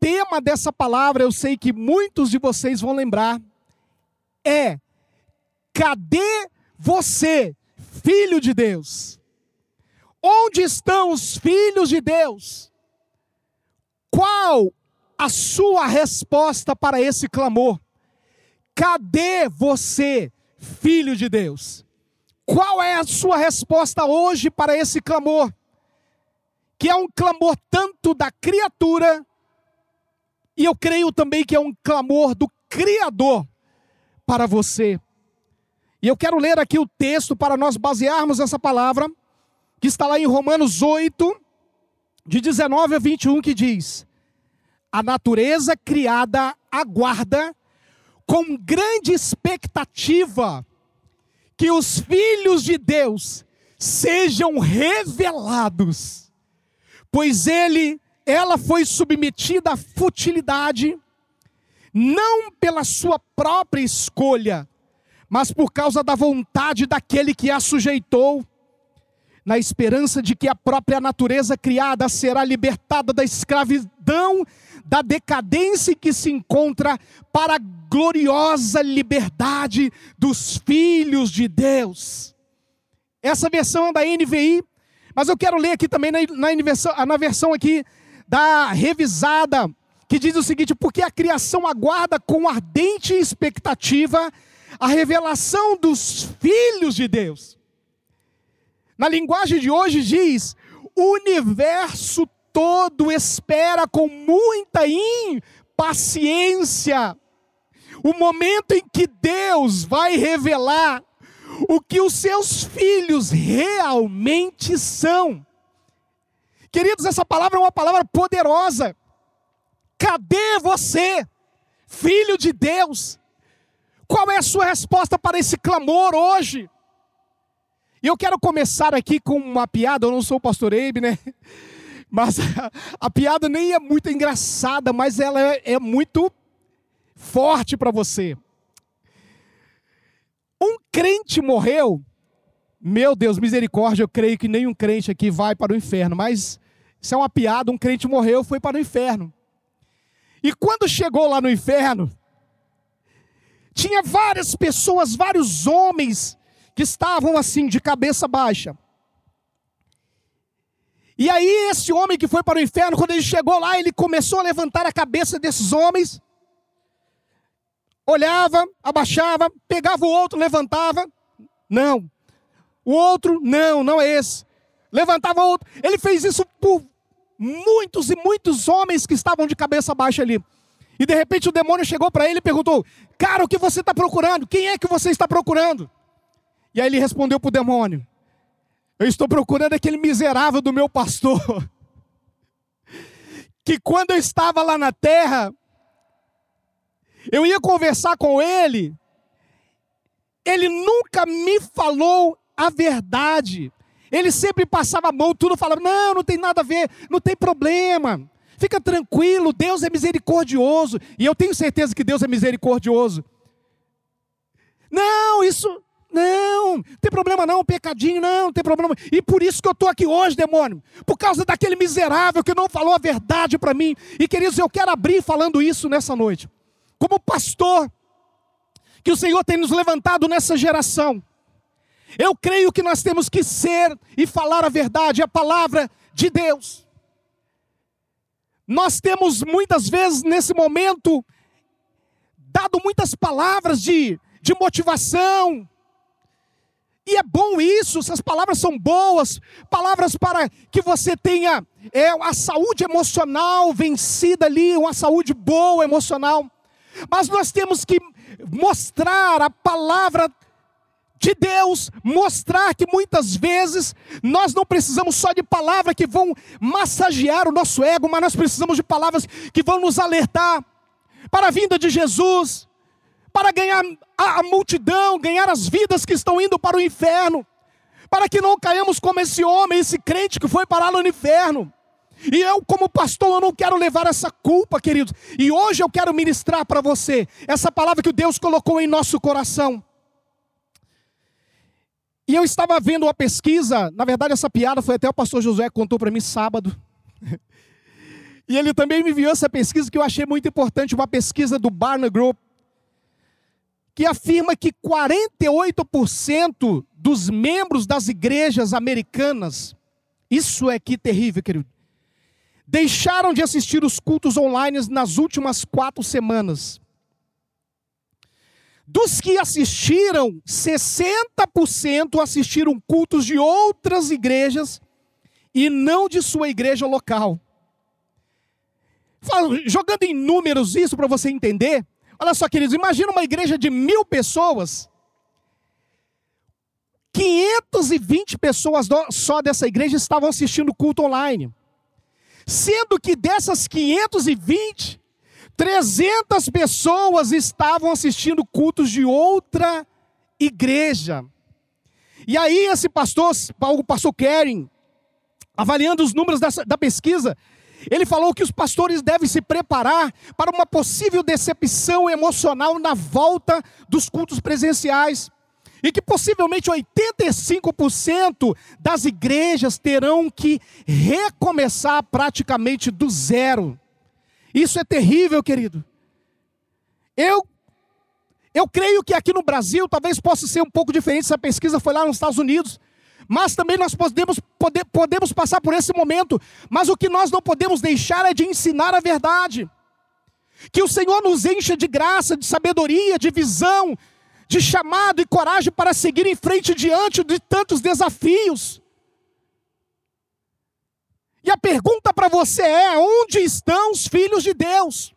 tema dessa palavra, eu sei que muitos de vocês vão lembrar, é: cadê você, filho de Deus? Onde estão os filhos de Deus? Qual a sua resposta para esse clamor? Cadê você, filho de Deus? Qual é a sua resposta hoje para esse clamor? Que é um clamor tanto da criatura, e eu creio também que é um clamor do Criador para você. E eu quero ler aqui o texto para nós basearmos essa palavra, que está lá em Romanos 8, de 19 a 21, que diz: A natureza criada aguarda com grande expectativa que os filhos de Deus sejam revelados, pois ele, ela foi submetida à futilidade, não pela sua própria escolha, mas por causa da vontade daquele que a sujeitou, na esperança de que a própria natureza criada será libertada da escravidão, da decadência que se encontra para a gloriosa liberdade dos filhos de Deus. Essa versão é da NVI, mas eu quero ler aqui também na, na, na versão aqui da revisada, que diz o seguinte: porque a criação aguarda com ardente expectativa a revelação dos filhos de Deus. Na linguagem de hoje diz: o universo todo espera com muita impaciência o momento em que Deus vai revelar o que os seus filhos realmente são. Queridos, essa palavra é uma palavra poderosa. Cadê você, filho de Deus? Qual é a sua resposta para esse clamor hoje? E eu quero começar aqui com uma piada, eu não sou o pastor Eibe, né? Mas a, a piada nem é muito engraçada, mas ela é, é muito forte para você. Um crente morreu, meu Deus, misericórdia, eu creio que nenhum crente aqui vai para o inferno, mas isso é uma piada, um crente morreu, foi para o inferno. E quando chegou lá no inferno, tinha várias pessoas, vários homens que estavam assim, de cabeça baixa. E aí, esse homem que foi para o inferno, quando ele chegou lá, ele começou a levantar a cabeça desses homens, olhava, abaixava, pegava o outro, levantava, não. O outro, não, não é esse. Levantava outro. Ele fez isso por muitos e muitos homens que estavam de cabeça baixa ali. E de repente o demônio chegou para ele e perguntou: Cara, o que você está procurando? Quem é que você está procurando? E aí ele respondeu para o demônio: Eu estou procurando aquele miserável do meu pastor, que quando eu estava lá na terra, eu ia conversar com ele, ele nunca me falou a verdade. Ele sempre passava a mão, tudo falava: não, não tem nada a ver, não tem problema. Fica tranquilo, Deus é misericordioso. E eu tenho certeza que Deus é misericordioso. Não, isso não, não tem problema não, pecadinho, não, não tem problema. E por isso que eu estou aqui hoje, demônio. Por causa daquele miserável que não falou a verdade para mim. E queridos, eu quero abrir falando isso nessa noite. Como pastor, que o Senhor tem nos levantado nessa geração. Eu creio que nós temos que ser e falar a verdade, a palavra de Deus. Nós temos muitas vezes nesse momento dado muitas palavras de, de motivação, e é bom isso, essas palavras são boas, palavras para que você tenha é, a saúde emocional vencida ali, uma saúde boa emocional. Mas nós temos que mostrar a palavra de Deus, mostrar que muitas vezes nós não precisamos só de palavras que vão massagear o nosso ego, mas nós precisamos de palavras que vão nos alertar para a vinda de Jesus, para ganhar a, multidão, ganhar as vidas que estão indo para o inferno, para que não caímos como esse homem, esse crente que foi parar no inferno. E eu, como pastor, eu não quero levar essa culpa, queridos. E hoje eu quero ministrar para você essa palavra que Deus colocou em nosso coração. E eu estava vendo uma pesquisa, na verdade essa piada foi até o pastor Josué que contou para mim sábado. E ele também me enviou essa pesquisa que eu achei muito importante, uma pesquisa do Barna Group, que afirma que 48% dos membros das igrejas americanas, isso é que terrível, querido, deixaram de assistir os cultos online nas últimas quatro semanas. Dos que assistiram, 60% assistiram cultos de outras igrejas e não de sua igreja local. Jogando em números isso para você entender, olha só, queridos, imagina uma igreja de mil pessoas, 520 pessoas só dessa igreja estavam assistindo culto online, sendo que dessas 520, 300 pessoas estavam assistindo cultos de outra igreja. E aí esse pastor, o pastor Kering, avaliando os números dessa, da pesquisa, ele falou que os pastores devem se preparar para uma possível decepção emocional na volta dos cultos presenciais. E que possivelmente 85% das igrejas terão que recomeçar praticamente do zero. Isso é terrível, querido. Eu eu creio que aqui no Brasil talvez possa ser um pouco diferente, essa pesquisa foi lá nos Estados Unidos, mas também nós podemos, pode, podemos passar por esse momento, mas o que nós não podemos deixar é de ensinar a verdade. Que o Senhor nos encha de graça, de sabedoria, de visão, de chamado e coragem para seguir em frente diante de tantos desafios. A pergunta para você é: onde estão os filhos de Deus?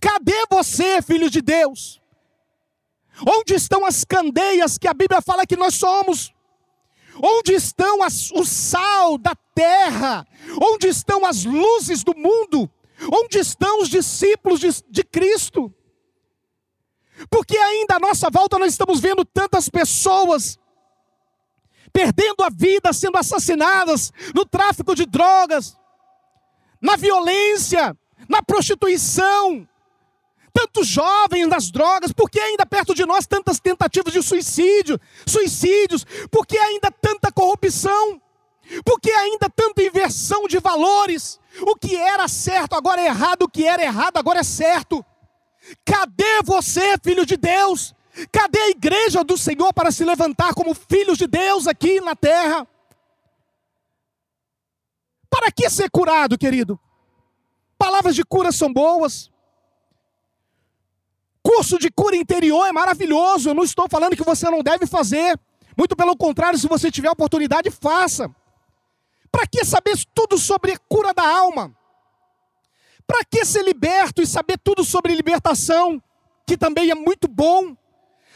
Cadê você, filho de Deus? Onde estão as candeias que a Bíblia fala que nós somos? Onde estão as, o sal da terra? Onde estão as luzes do mundo? Onde estão os discípulos de, de Cristo? Porque ainda à nossa volta nós estamos vendo tantas pessoas perdendo a vida, sendo assassinadas no tráfico de drogas, na violência, na prostituição, tantos jovens nas drogas, por que ainda perto de nós tantas tentativas de suicídio, suicídios, por que ainda tanta corrupção, por que ainda tanta inversão de valores, o que era certo agora é errado, o que era errado agora é certo. Cadê você, filho de Deus? Cadê a igreja do Senhor para se levantar como filhos de Deus aqui na terra? Para que ser curado, querido? Palavras de cura são boas. Curso de cura interior é maravilhoso. Eu não estou falando que você não deve fazer. Muito pelo contrário, se você tiver oportunidade, faça. Para que saber tudo sobre cura da alma? Para que ser liberto e saber tudo sobre libertação, que também é muito bom?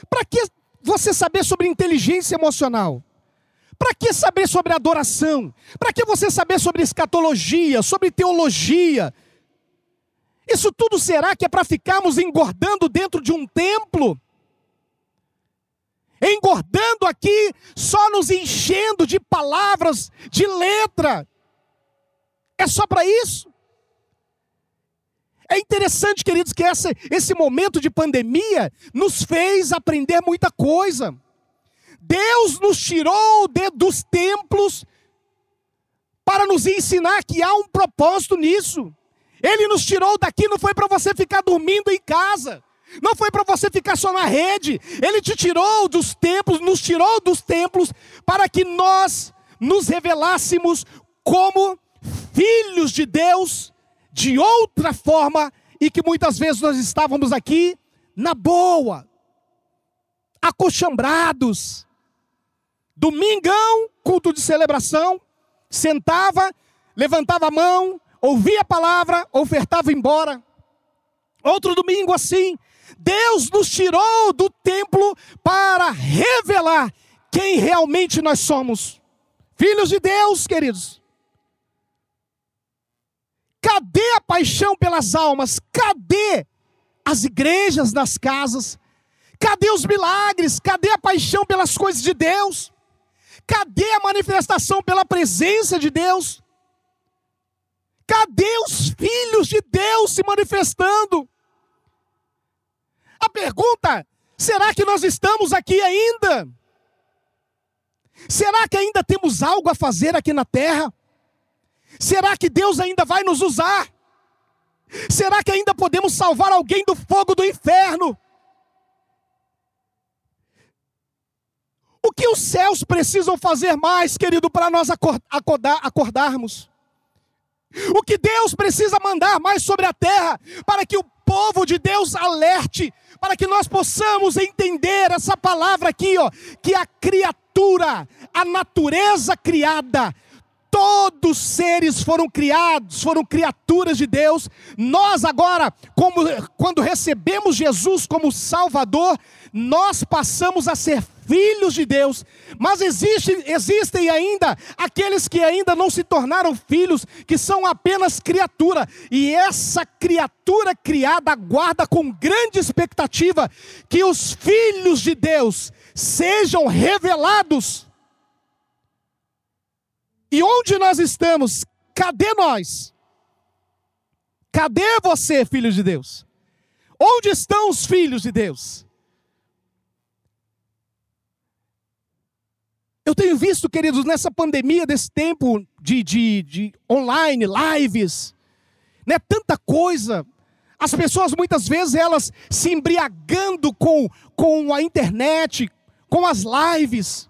Para que você saber sobre inteligência emocional? Para que saber sobre adoração? Para que você saber sobre escatologia, sobre teologia? Isso tudo será que é para ficarmos engordando dentro de um templo? Engordando aqui, só nos enchendo de palavras, de letra. É só para isso? É interessante, queridos, que essa, esse momento de pandemia nos fez aprender muita coisa. Deus nos tirou de, dos templos para nos ensinar que há um propósito nisso. Ele nos tirou daqui, não foi para você ficar dormindo em casa. Não foi para você ficar só na rede. Ele te tirou dos templos, nos tirou dos templos para que nós nos revelássemos como filhos de Deus de outra forma e que muitas vezes nós estávamos aqui na boa, acochambrados. Domingão, culto de celebração, sentava, levantava a mão, ouvia a palavra, ofertava embora. Outro domingo assim, Deus nos tirou do templo para revelar quem realmente nós somos. Filhos de Deus, queridos. Cadê a paixão pelas almas? Cadê as igrejas nas casas? Cadê os milagres? Cadê a paixão pelas coisas de Deus? Cadê a manifestação pela presença de Deus? Cadê os filhos de Deus se manifestando? A pergunta: será que nós estamos aqui ainda? Será que ainda temos algo a fazer aqui na terra? Será que Deus ainda vai nos usar? Será que ainda podemos salvar alguém do fogo do inferno? O que os céus precisam fazer mais, querido, para nós acordar, acordarmos? O que Deus precisa mandar mais sobre a terra para que o povo de Deus alerte, para que nós possamos entender essa palavra aqui, ó, que a criatura, a natureza criada, todos seres foram criados, foram criaturas de Deus. Nós agora, como quando recebemos Jesus como Salvador, nós passamos a ser filhos de Deus, mas existe, existem ainda aqueles que ainda não se tornaram filhos, que são apenas criatura, e essa criatura criada aguarda com grande expectativa que os filhos de Deus sejam revelados. E onde nós estamos? Cadê nós? Cadê você, filho de Deus? Onde estão os filhos de Deus? Eu tenho visto, queridos, nessa pandemia desse tempo de, de, de online, lives, né, tanta coisa. As pessoas muitas vezes elas se embriagando com, com a internet, com as lives.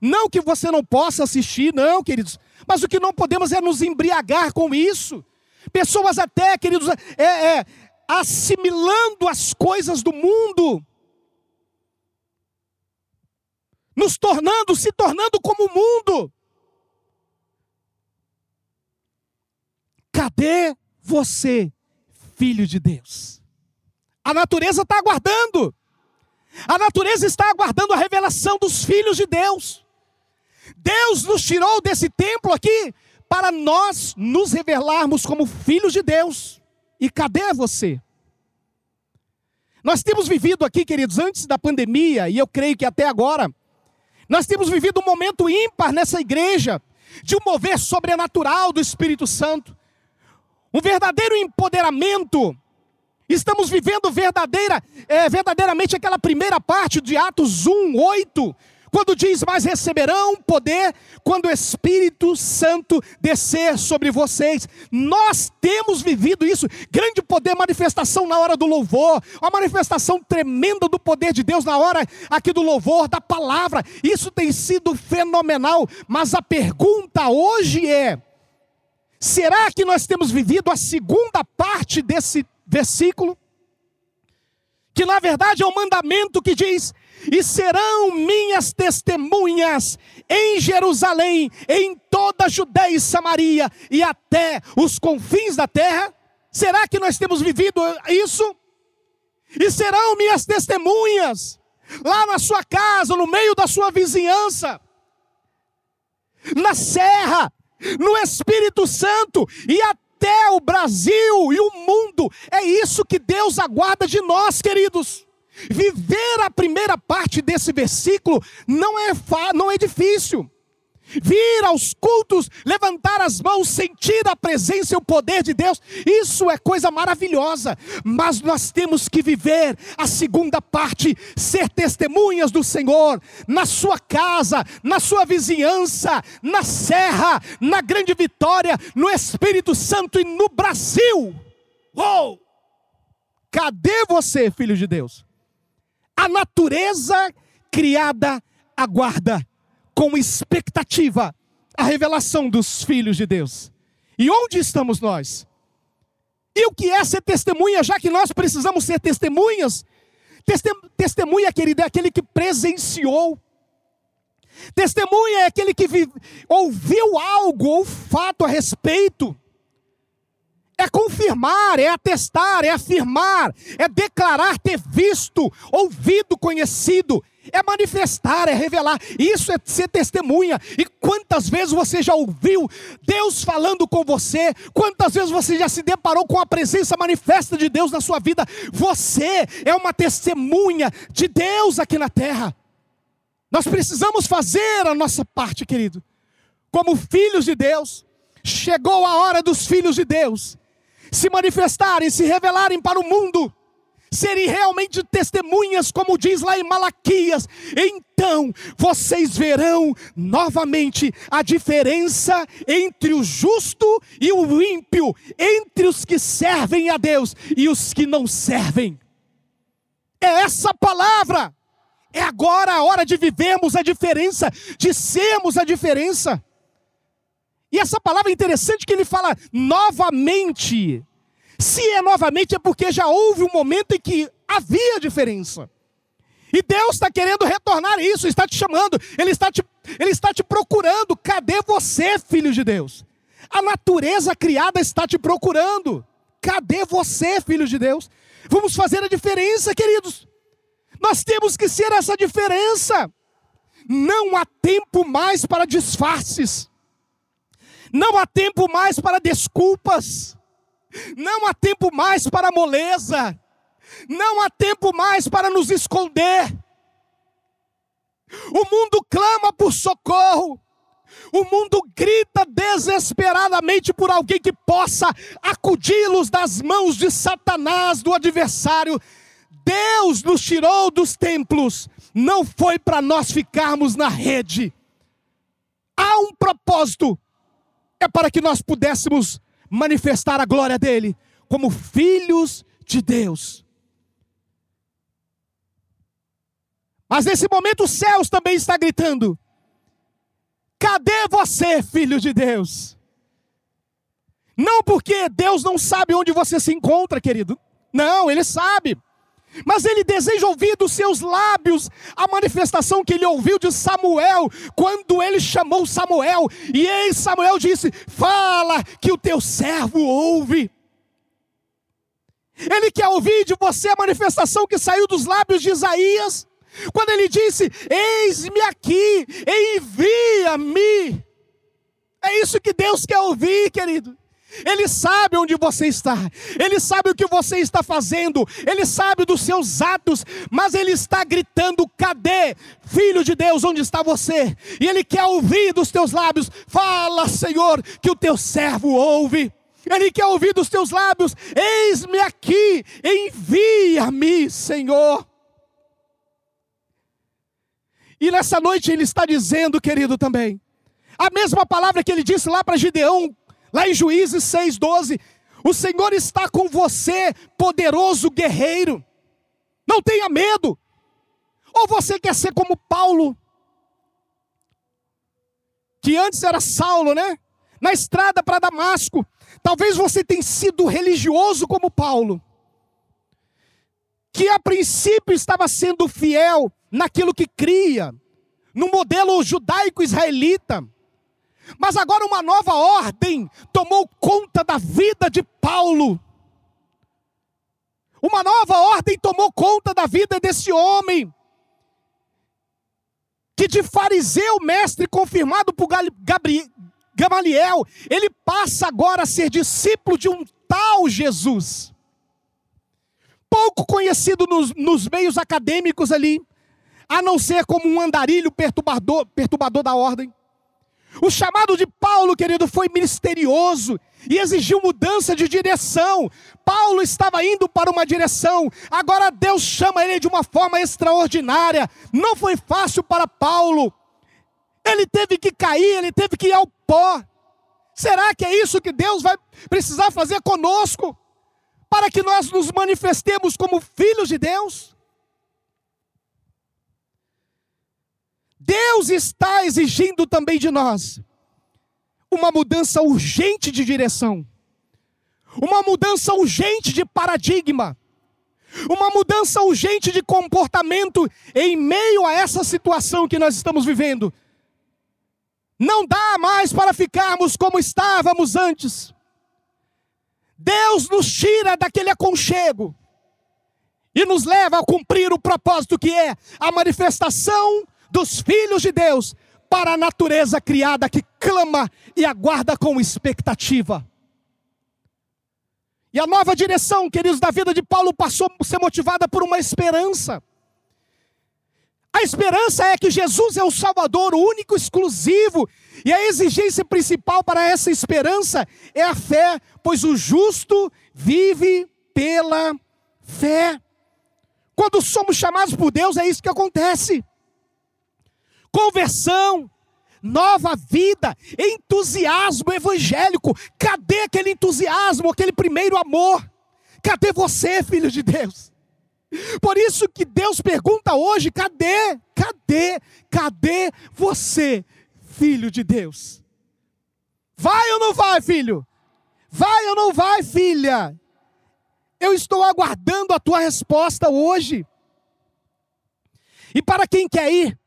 Não que você não possa assistir, não, queridos. Mas o que não podemos é nos embriagar com isso. Pessoas até, queridos, é, é assimilando as coisas do mundo nos tornando, se tornando como o mundo. Cadê você, filho de Deus? A natureza está aguardando. A natureza está aguardando a revelação dos filhos de Deus. Deus nos tirou desse templo aqui para nós nos revelarmos como filhos de Deus. E cadê você? Nós temos vivido aqui, queridos, antes da pandemia, e eu creio que até agora, nós temos vivido um momento ímpar nessa igreja, de um mover sobrenatural do Espírito Santo, um verdadeiro empoderamento. Estamos vivendo verdadeira, é, verdadeiramente aquela primeira parte de Atos 1, 8, quando diz: Mas receberão poder quando o Espírito Santo descer sobre vocês. Nós temos vivido isso, grande poder, manifestação na hora do louvor, uma manifestação tremenda do poder de Deus na hora aqui do louvor, da palavra. Isso tem sido fenomenal, mas a pergunta hoje é: será que nós temos vivido a segunda parte desse versículo? Que na verdade é um mandamento que diz: e serão minhas testemunhas em Jerusalém, em toda a Judéia e Samaria e até os confins da terra? Será que nós temos vivido isso? E serão minhas testemunhas lá na sua casa, no meio da sua vizinhança, na serra, no Espírito Santo e até o Brasil e o mundo. É isso que Deus aguarda de nós, queridos. Viver a primeira parte desse versículo não é, não é difícil. Vir aos cultos, levantar as mãos, sentir a presença e o poder de Deus, isso é coisa maravilhosa, mas nós temos que viver a segunda parte, ser testemunhas do Senhor, na sua casa, na sua vizinhança, na serra, na grande vitória, no Espírito Santo e no Brasil. Uou! Cadê você, filho de Deus? A natureza criada aguarda com expectativa a revelação dos filhos de Deus. E onde estamos nós? E o que é ser testemunha, já que nós precisamos ser testemunhas? Testemunha, querido, é aquele que presenciou. Testemunha é aquele que ouviu algo ou fato a respeito. É confirmar, é atestar, é afirmar, é declarar ter visto, ouvido, conhecido, é manifestar, é revelar. Isso é ser testemunha. E quantas vezes você já ouviu Deus falando com você? Quantas vezes você já se deparou com a presença manifesta de Deus na sua vida? Você é uma testemunha de Deus aqui na terra. Nós precisamos fazer a nossa parte, querido. Como filhos de Deus, chegou a hora dos filhos de Deus se manifestarem, se revelarem para o mundo, serem realmente testemunhas, como diz lá em Malaquias, então vocês verão novamente a diferença entre o justo e o ímpio, entre os que servem a Deus e os que não servem. É essa palavra. É agora a hora de vivermos a diferença, de sermos a diferença. E essa palavra é interessante que ele fala novamente. Se é novamente, é porque já houve um momento em que havia diferença. E Deus está querendo retornar isso, está te chamando, Ele está te, Ele está te procurando. Cadê você, filho de Deus? A natureza criada está te procurando. Cadê você, filho de Deus? Vamos fazer a diferença, queridos. Nós temos que ser essa diferença. Não há tempo mais para disfarces. Não há tempo mais para desculpas. Não há tempo mais para moleza. Não há tempo mais para nos esconder. O mundo clama por socorro. O mundo grita desesperadamente por alguém que possa acudi-los das mãos de Satanás, do adversário. Deus nos tirou dos templos, não foi para nós ficarmos na rede. Há um propósito, é para que nós pudéssemos manifestar a glória dele como filhos de Deus. Mas nesse momento os céus também está gritando: Cadê você, filho de Deus? Não porque Deus não sabe onde você se encontra, querido. Não, ele sabe. Mas ele deseja ouvir dos seus lábios a manifestação que ele ouviu de Samuel, quando ele chamou Samuel, e em Samuel disse: Fala que o teu servo ouve. Ele quer ouvir de você a manifestação que saiu dos lábios de Isaías, quando ele disse: Eis-me aqui, envia-me. É isso que Deus quer ouvir, querido. Ele sabe onde você está, Ele sabe o que você está fazendo, Ele sabe dos seus atos, mas Ele está gritando: cadê, filho de Deus, onde está você? E Ele quer ouvir dos teus lábios: fala, Senhor, que o teu servo ouve. Ele quer ouvir dos teus lábios: eis-me aqui, envia-me, Senhor. E nessa noite Ele está dizendo, querido, também, a mesma palavra que Ele disse lá para Gideão Lá em Juízes 6,12, o Senhor está com você, poderoso guerreiro. Não tenha medo. Ou você quer ser como Paulo, que antes era Saulo, né? Na estrada para Damasco. Talvez você tenha sido religioso como Paulo, que a princípio estava sendo fiel naquilo que cria, no modelo judaico-israelita mas agora uma nova ordem tomou conta da vida de Paulo. Uma nova ordem tomou conta da vida desse homem. Que de fariseu, mestre confirmado por Gamaliel, ele passa agora a ser discípulo de um tal Jesus. Pouco conhecido nos, nos meios acadêmicos ali, a não ser como um andarilho perturbador, perturbador da ordem. O chamado de Paulo, querido, foi misterioso e exigiu mudança de direção. Paulo estava indo para uma direção, agora Deus chama ele de uma forma extraordinária. Não foi fácil para Paulo. Ele teve que cair, ele teve que ir ao pó. Será que é isso que Deus vai precisar fazer conosco? Para que nós nos manifestemos como filhos de Deus? Deus está exigindo também de nós uma mudança urgente de direção, uma mudança urgente de paradigma, uma mudança urgente de comportamento em meio a essa situação que nós estamos vivendo. Não dá mais para ficarmos como estávamos antes. Deus nos tira daquele aconchego e nos leva a cumprir o propósito que é a manifestação dos filhos de Deus para a natureza criada que clama e aguarda com expectativa. E a nova direção, queridos, da vida de Paulo passou a ser motivada por uma esperança. A esperança é que Jesus é o Salvador, o único, exclusivo, e a exigência principal para essa esperança é a fé, pois o justo vive pela fé. Quando somos chamados por Deus, é isso que acontece. Conversão, nova vida, entusiasmo evangélico. Cadê aquele entusiasmo, aquele primeiro amor? Cadê você, filho de Deus? Por isso que Deus pergunta hoje: cadê? Cadê? Cadê você, filho de Deus? Vai ou não vai, filho? Vai ou não vai, filha? Eu estou aguardando a tua resposta hoje. E para quem quer ir,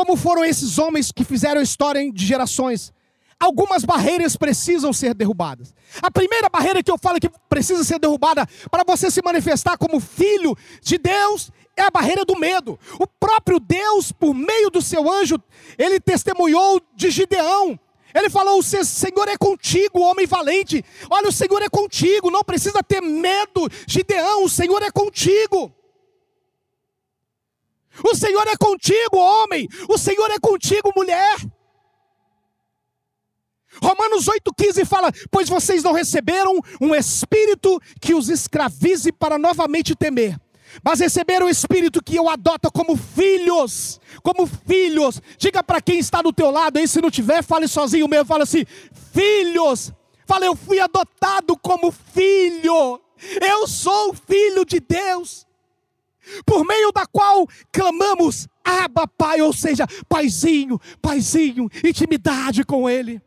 como foram esses homens que fizeram história de gerações, algumas barreiras precisam ser derrubadas. A primeira barreira que eu falo que precisa ser derrubada para você se manifestar como filho de Deus é a barreira do medo. O próprio Deus, por meio do seu anjo, ele testemunhou de Gideão. Ele falou: O Senhor é contigo, homem valente. Olha, o Senhor é contigo, não precisa ter medo, Gideão, o Senhor é contigo. O Senhor é contigo, homem. O Senhor é contigo, mulher. Romanos 8,15 fala: Pois vocês não receberam um espírito que os escravize para novamente temer, mas receberam o espírito que o adota como filhos, como filhos. Diga para quem está do teu lado aí, se não tiver, fale sozinho mesmo, fala assim: Filhos. Fala, eu fui adotado como filho. Eu sou filho de Deus por meio da qual clamamos, Abba Pai, ou seja, Paizinho, Paizinho, intimidade com Ele.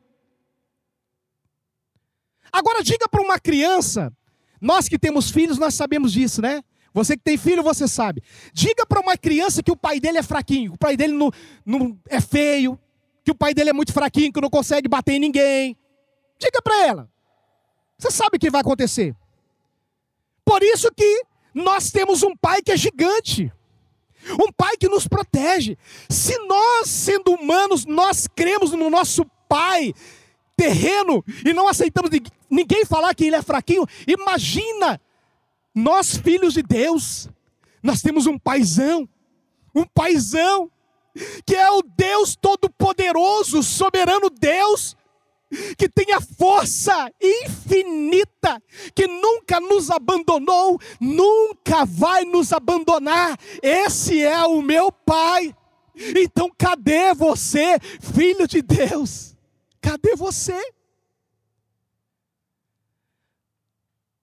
Agora diga para uma criança, nós que temos filhos, nós sabemos disso, né? Você que tem filho, você sabe. Diga para uma criança que o pai dele é fraquinho, o pai dele não, não é feio, que o pai dele é muito fraquinho, que não consegue bater em ninguém. Diga para ela. Você sabe o que vai acontecer. Por isso que nós temos um pai que é gigante. Um pai que nos protege. Se nós, sendo humanos, nós cremos no nosso pai terreno e não aceitamos ninguém falar que ele é fraquinho, imagina nós filhos de Deus. Nós temos um paizão, um paizão que é o Deus todo-poderoso, soberano Deus, que tem a força infinita, que nunca nos abandonou, nunca vai nos abandonar. Esse é o meu Pai. Então, cadê você, filho de Deus? Cadê você?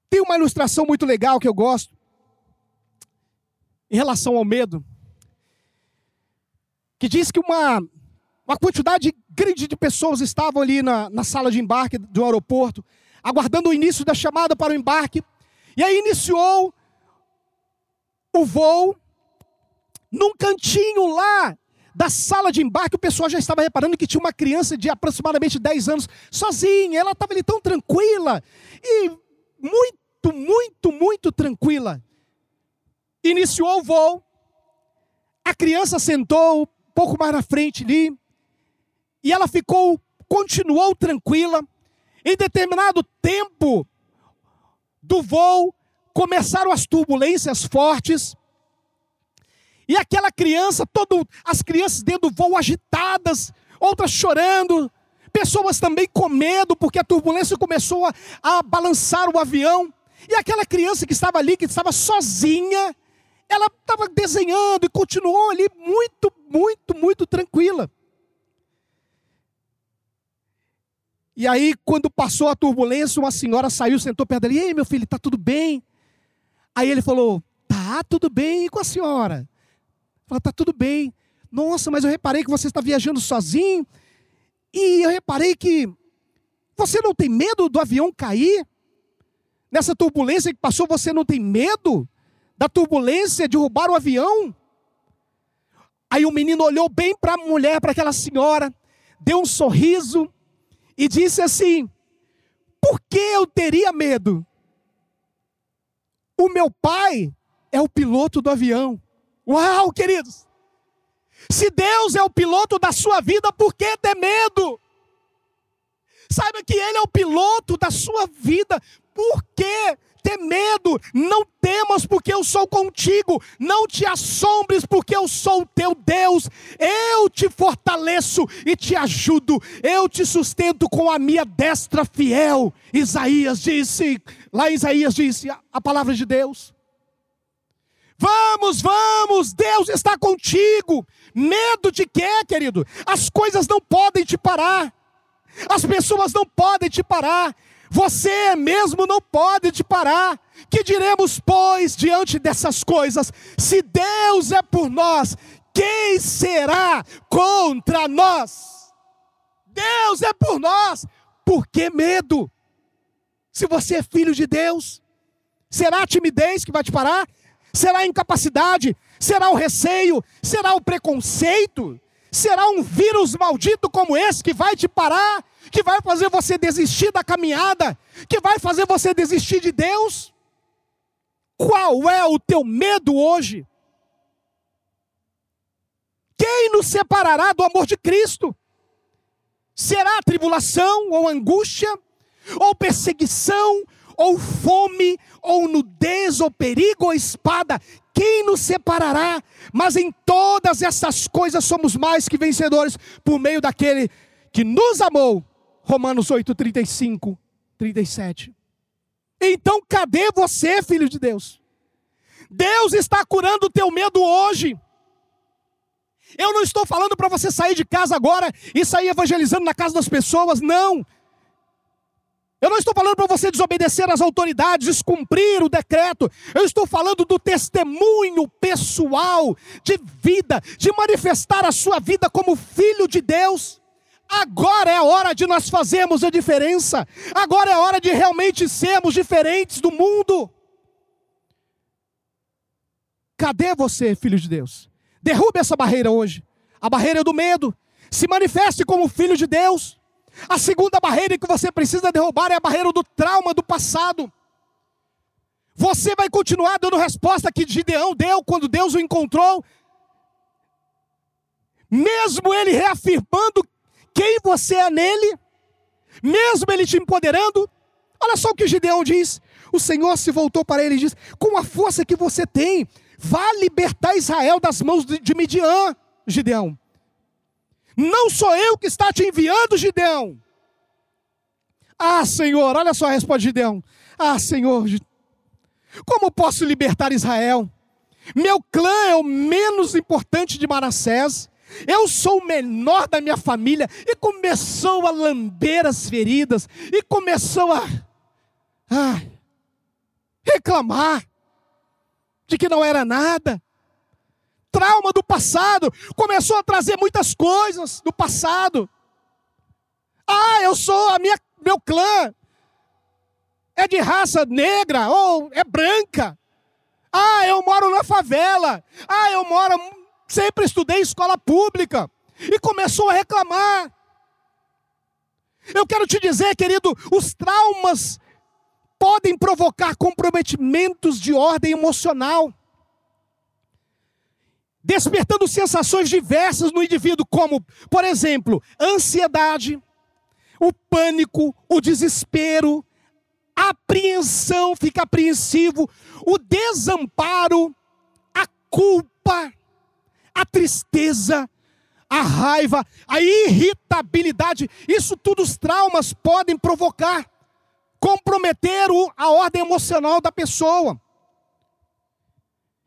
Tem uma ilustração muito legal que eu gosto, em relação ao medo, que diz que uma uma quantidade grande de pessoas estavam ali na, na sala de embarque do aeroporto, aguardando o início da chamada para o embarque. E aí iniciou o voo. Num cantinho lá da sala de embarque, o pessoal já estava reparando que tinha uma criança de aproximadamente 10 anos sozinha. Ela estava ali tão tranquila e muito, muito, muito tranquila. Iniciou o voo. A criança sentou um pouco mais na frente ali. E ela ficou, continuou tranquila. Em determinado tempo do voo, começaram as turbulências fortes. E aquela criança, todo, as crianças dentro do voo agitadas, outras chorando, pessoas também com medo, porque a turbulência começou a, a balançar o avião. E aquela criança que estava ali, que estava sozinha, ela estava desenhando e continuou ali muito, muito, muito tranquila. E aí, quando passou a turbulência, uma senhora saiu, sentou perto dele. E aí, meu filho, tá tudo bem? Aí ele falou: Tá tudo bem. E com a senhora? Falou: Tá tudo bem. Nossa, mas eu reparei que você está viajando sozinho. E eu reparei que você não tem medo do avião cair? Nessa turbulência que passou, você não tem medo da turbulência de roubar o avião? Aí o menino olhou bem para a mulher, para aquela senhora, deu um sorriso e disse assim: Por que eu teria medo? O meu pai é o piloto do avião. Uau, queridos! Se Deus é o piloto da sua vida, por que ter medo? Saiba que Ele é o piloto da sua vida. Por que ter medo, não temas, porque eu sou contigo, não te assombres, porque eu sou o teu Deus, eu te fortaleço e te ajudo, eu te sustento com a minha destra fiel. Isaías disse, lá Isaías disse a palavra de Deus. Vamos, vamos, Deus está contigo. Medo de quê, querido? As coisas não podem te parar. As pessoas não podem te parar. Você mesmo não pode te parar. Que diremos, pois, diante dessas coisas? Se Deus é por nós, quem será contra nós? Deus é por nós. Por que medo? Se você é filho de Deus, será a timidez que vai te parar? Será a incapacidade? Será o receio? Será o preconceito? Será um vírus maldito como esse que vai te parar? Que vai fazer você desistir da caminhada? Que vai fazer você desistir de Deus? Qual é o teu medo hoje? Quem nos separará do amor de Cristo? Será tribulação ou angústia, ou perseguição, ou fome, ou nudez, ou perigo, ou espada, quem nos separará? Mas em todas essas coisas somos mais que vencedores por meio daquele que nos amou. Romanos 8, 35, 37. Então, cadê você, filho de Deus? Deus está curando o teu medo hoje. Eu não estou falando para você sair de casa agora e sair evangelizando na casa das pessoas, não. Eu não estou falando para você desobedecer às autoridades, descumprir o decreto. Eu estou falando do testemunho pessoal de vida, de manifestar a sua vida como filho de Deus. Agora é a hora de nós fazermos a diferença. Agora é a hora de realmente sermos diferentes do mundo. Cadê você, filho de Deus? Derrube essa barreira hoje. A barreira do medo. Se manifeste como filho de Deus. A segunda barreira que você precisa derrubar é a barreira do trauma do passado. Você vai continuar dando resposta que Gideão deu quando Deus o encontrou, mesmo ele reafirmando quem você é nele, mesmo ele te empoderando. Olha só o que Gideão diz. O Senhor se voltou para ele e diz: Com a força que você tem, vá libertar Israel das mãos de Midian, Gideão. Não sou eu que está te enviando, Gideão. Ah, Senhor, olha só a resposta de Gideão. Ah, Senhor, como posso libertar Israel? Meu clã é o menos importante de Manassés. Eu sou o menor da minha família. E começou a lamber as feridas. E começou a, a reclamar de que não era nada trauma do passado, começou a trazer muitas coisas do passado. Ah, eu sou a minha meu clã é de raça negra ou é branca. Ah, eu moro na favela. Ah, eu moro sempre estudei escola pública e começou a reclamar. Eu quero te dizer, querido, os traumas podem provocar comprometimentos de ordem emocional despertando sensações diversas no indivíduo, como, por exemplo, ansiedade, o pânico, o desespero, a apreensão, fica apreensivo, o desamparo, a culpa, a tristeza, a raiva, a irritabilidade, isso tudo os traumas podem provocar, comprometer a ordem emocional da pessoa.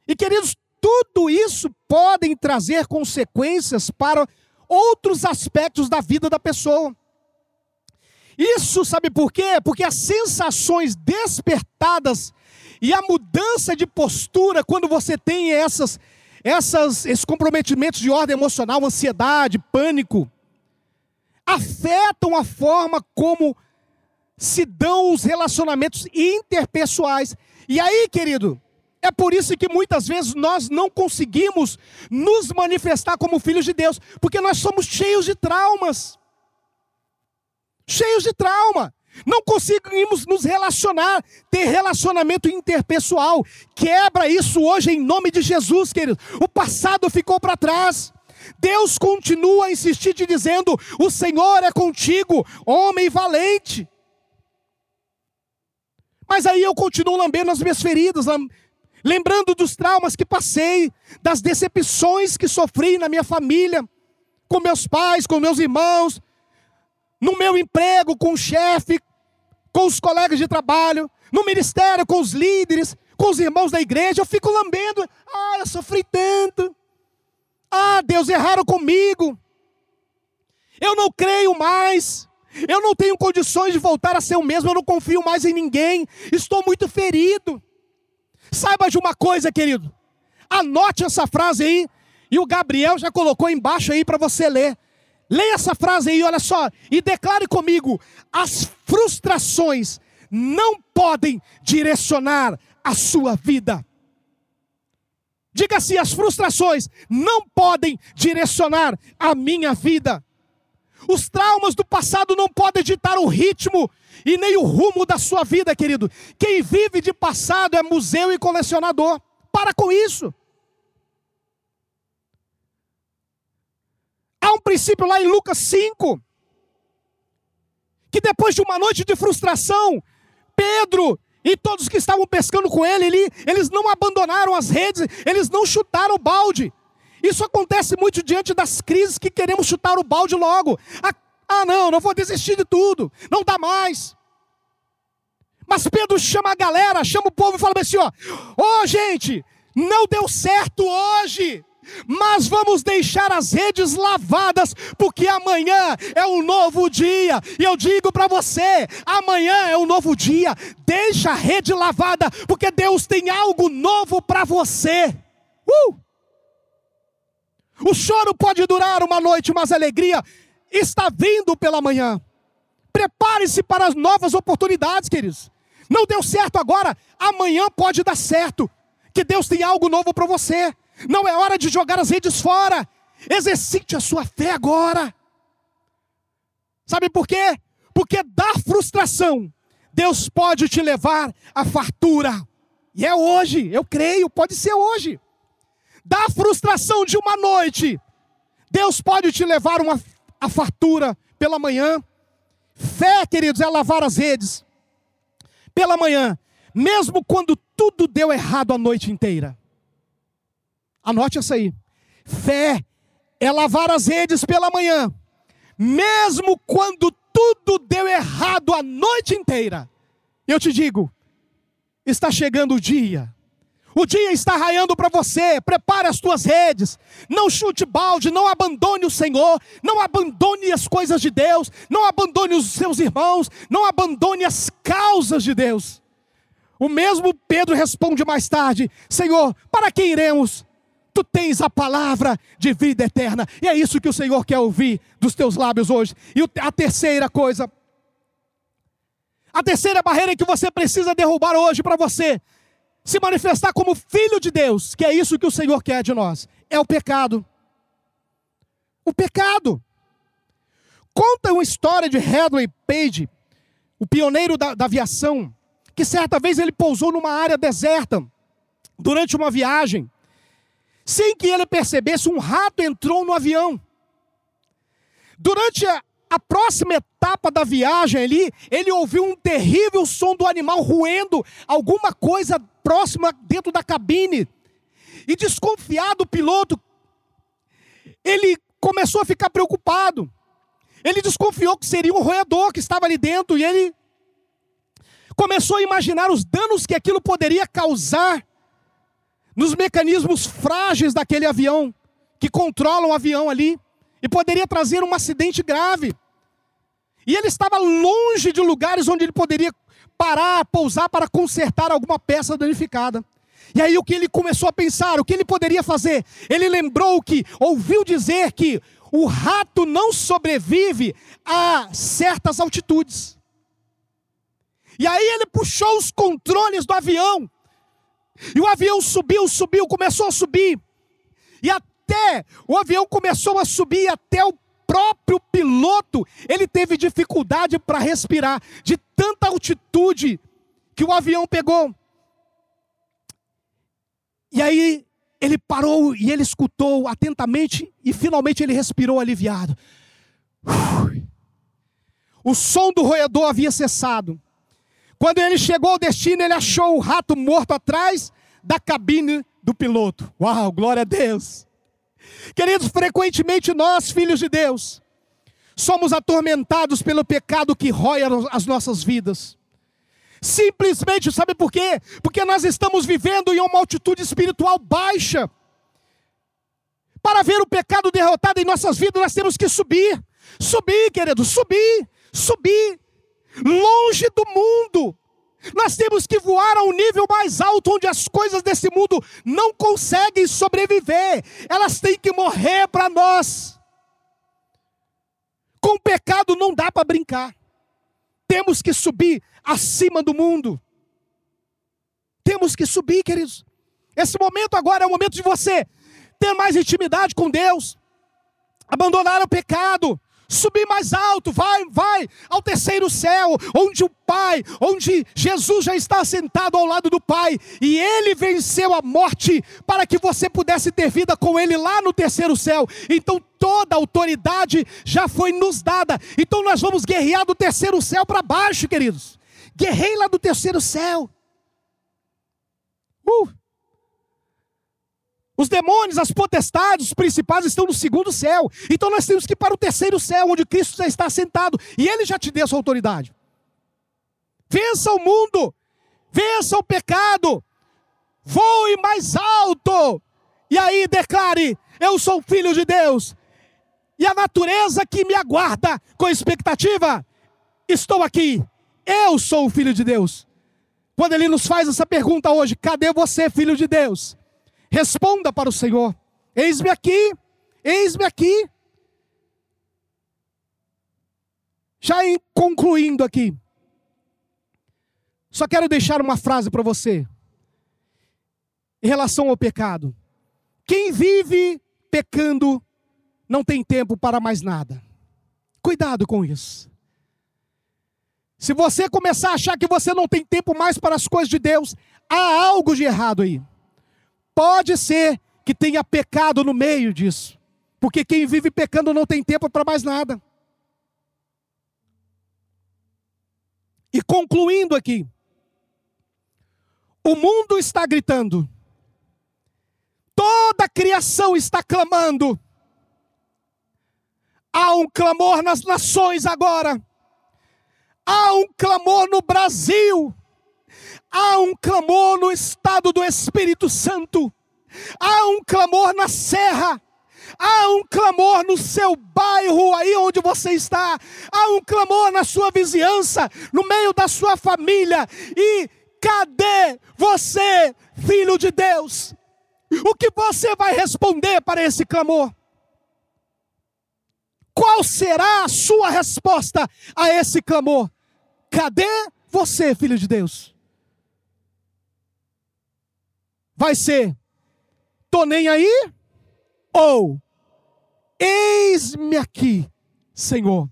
E queridos, tudo isso podem trazer consequências para outros aspectos da vida da pessoa. Isso sabe por quê? Porque as sensações despertadas e a mudança de postura quando você tem essas, essas, esses comprometimentos de ordem emocional, ansiedade, pânico, afetam a forma como se dão os relacionamentos interpessoais. E aí, querido, é por isso que muitas vezes nós não conseguimos nos manifestar como filhos de Deus, porque nós somos cheios de traumas. Cheios de trauma. Não conseguimos nos relacionar, ter relacionamento interpessoal. Quebra isso hoje em nome de Jesus, querido. O passado ficou para trás. Deus continua a insistir te dizendo: o Senhor é contigo, homem valente. Mas aí eu continuo lambendo as minhas feridas, lembrando dos traumas que passei, das decepções que sofri na minha família, com meus pais, com meus irmãos, no meu emprego, com o chefe, com os colegas de trabalho, no ministério, com os líderes, com os irmãos da igreja, eu fico lambendo. Ah, eu sofri tanto. Ah, Deus, erraram comigo. Eu não creio mais. Eu não tenho condições de voltar a ser o mesmo. Eu não confio mais em ninguém. Estou muito ferido. Saiba de uma coisa, querido. Anote essa frase aí. E o Gabriel já colocou embaixo aí para você ler. Leia essa frase aí, olha só. E declare comigo: as frustrações não podem direcionar a sua vida. Diga assim: as frustrações não podem direcionar a minha vida. Os traumas do passado não podem ditar o ritmo e nem o rumo da sua vida, querido. Quem vive de passado é museu e colecionador. Para com isso. Um princípio lá em Lucas 5, que depois de uma noite de frustração, Pedro e todos que estavam pescando com ele, ele, eles não abandonaram as redes, eles não chutaram o balde. Isso acontece muito diante das crises que queremos chutar o balde logo. Ah, ah não, não vou desistir de tudo, não dá mais. Mas Pedro chama a galera, chama o povo e fala assim: ó, ô oh, gente, não deu certo hoje mas vamos deixar as redes lavadas, porque amanhã é um novo dia. E eu digo para você: amanhã é um novo dia. Deixa a rede lavada, porque Deus tem algo novo para você. Uh! O choro pode durar uma noite, mas a alegria está vindo pela manhã. Prepare-se para as novas oportunidades, queridos. Não deu certo agora, amanhã pode dar certo. Que Deus tem algo novo para você. Não é hora de jogar as redes fora. Exercite a sua fé agora. Sabe por quê? Porque da frustração, Deus pode te levar à fartura. E é hoje, eu creio, pode ser hoje. Da frustração de uma noite, Deus pode te levar uma, a fartura pela manhã. Fé, queridos, é lavar as redes pela manhã, mesmo quando tudo deu errado a noite inteira. Anote essa aí. Fé é lavar as redes pela manhã, mesmo quando tudo deu errado a noite inteira. Eu te digo, está chegando o dia. O dia está raiando para você. Prepare as tuas redes. Não chute balde, não abandone o Senhor, não abandone as coisas de Deus, não abandone os seus irmãos, não abandone as causas de Deus. O mesmo Pedro responde mais tarde: Senhor, para quem iremos? Tu tens a palavra de vida eterna. E é isso que o Senhor quer ouvir dos teus lábios hoje. E a terceira coisa, a terceira barreira que você precisa derrubar hoje para você se manifestar como filho de Deus, que é isso que o Senhor quer de nós, é o pecado. O pecado. Conta uma história de Hadley Page, o pioneiro da, da aviação, que certa vez ele pousou numa área deserta durante uma viagem. Sem que ele percebesse, um rato entrou no avião. Durante a, a próxima etapa da viagem ali, ele ouviu um terrível som do animal roendo alguma coisa próxima dentro da cabine. E desconfiado o piloto, ele começou a ficar preocupado. Ele desconfiou que seria um roedor que estava ali dentro e ele começou a imaginar os danos que aquilo poderia causar nos mecanismos frágeis daquele avião, que controlam o avião ali, e poderia trazer um acidente grave. E ele estava longe de lugares onde ele poderia parar, pousar para consertar alguma peça danificada. E aí o que ele começou a pensar, o que ele poderia fazer? Ele lembrou que ouviu dizer que o rato não sobrevive a certas altitudes. E aí ele puxou os controles do avião e o avião subiu, subiu, começou a subir. E até o avião começou a subir até o próprio piloto, ele teve dificuldade para respirar de tanta altitude que o avião pegou. E aí ele parou e ele escutou atentamente e finalmente ele respirou aliviado. O som do roedor havia cessado. Quando ele chegou ao destino, ele achou o rato morto atrás da cabine do piloto. Uau, glória a Deus. Queridos, frequentemente nós, filhos de Deus, somos atormentados pelo pecado que rói as nossas vidas. Simplesmente, sabe por quê? Porque nós estamos vivendo em uma altitude espiritual baixa. Para ver o pecado derrotado em nossas vidas, nós temos que subir. Subir, querido, subir, subir. Longe do mundo. Nós temos que voar a um nível mais alto, onde as coisas desse mundo não conseguem sobreviver, elas têm que morrer para nós. Com o pecado não dá para brincar, temos que subir acima do mundo. Temos que subir, queridos. Esse momento agora é o momento de você ter mais intimidade com Deus, abandonar o pecado, subir mais alto, vai, vai ao terceiro céu, onde o Pai, onde Jesus já está sentado ao lado do Pai, e ele venceu a morte para que você pudesse ter vida com ele lá no terceiro céu. Então toda a autoridade já foi nos dada. Então nós vamos guerrear do terceiro céu para baixo, queridos. Guerrei lá do terceiro céu. Uh! Os demônios, as potestades, os principais estão no segundo céu. Então nós temos que ir para o terceiro céu, onde Cristo já está sentado. E Ele já te deu essa autoridade. Vença o mundo, vença o pecado, voe mais alto. E aí declare: Eu sou filho de Deus. E a natureza que me aguarda com expectativa, estou aqui. Eu sou o filho de Deus. Quando ele nos faz essa pergunta hoje: Cadê você, filho de Deus? Responda para o Senhor: Eis-me aqui, eis-me aqui. Já concluindo aqui, só quero deixar uma frase para você em relação ao pecado. Quem vive pecando não tem tempo para mais nada. Cuidado com isso. Se você começar a achar que você não tem tempo mais para as coisas de Deus, há algo de errado aí. Pode ser que tenha pecado no meio disso, porque quem vive pecando não tem tempo para mais nada. E concluindo aqui, o mundo está gritando, toda a criação está clamando, há um clamor nas nações agora, há um clamor no Brasil, Há um clamor no estado do Espírito Santo. Há um clamor na serra. Há um clamor no seu bairro, aí onde você está. Há um clamor na sua vizinhança, no meio da sua família. E cadê você, filho de Deus? O que você vai responder para esse clamor? Qual será a sua resposta a esse clamor? Cadê você, filho de Deus? Vai ser: tô nem aí, ou eis-me aqui, Senhor.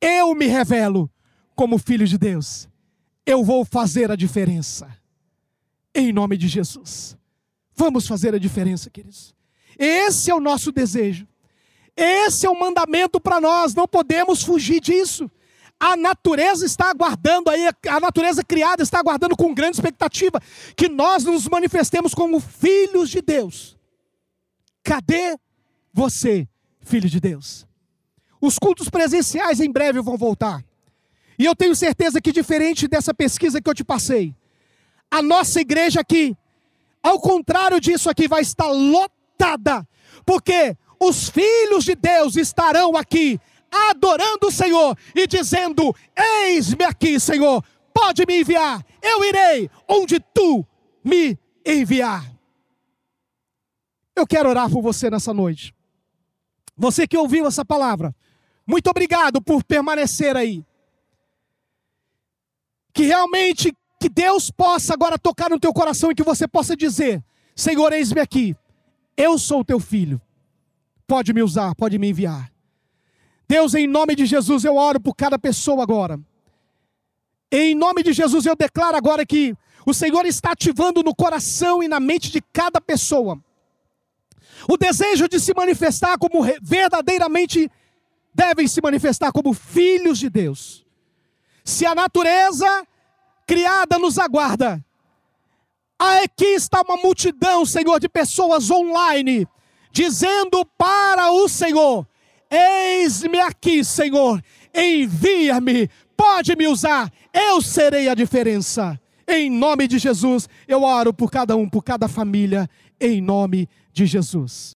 Eu me revelo como filho de Deus. Eu vou fazer a diferença. Em nome de Jesus. Vamos fazer a diferença, queridos. Esse é o nosso desejo. Esse é o mandamento para nós, não podemos fugir disso. A natureza está aguardando aí, a natureza criada está aguardando com grande expectativa que nós nos manifestemos como filhos de Deus. Cadê você, filho de Deus? Os cultos presenciais em breve vão voltar. E eu tenho certeza que, diferente dessa pesquisa que eu te passei, a nossa igreja aqui, ao contrário disso aqui, vai estar lotada, porque os filhos de Deus estarão aqui adorando o Senhor e dizendo: Eis-me aqui, Senhor, pode me enviar, eu irei onde tu me enviar. Eu quero orar por você nessa noite. Você que ouviu essa palavra, muito obrigado por permanecer aí. Que realmente que Deus possa agora tocar no teu coração e que você possa dizer: Senhor, eis-me aqui. Eu sou teu filho. Pode me usar, pode me enviar. Deus, em nome de Jesus, eu oro por cada pessoa agora. Em nome de Jesus, eu declaro agora que o Senhor está ativando no coração e na mente de cada pessoa o desejo de se manifestar como verdadeiramente devem se manifestar como filhos de Deus. Se a natureza criada nos aguarda, aqui está uma multidão, Senhor, de pessoas online, dizendo para o Senhor: Eis-me aqui, Senhor, envia-me pode me usar, eu serei a diferença. Em nome de Jesus, eu oro por cada um, por cada família, em nome de Jesus.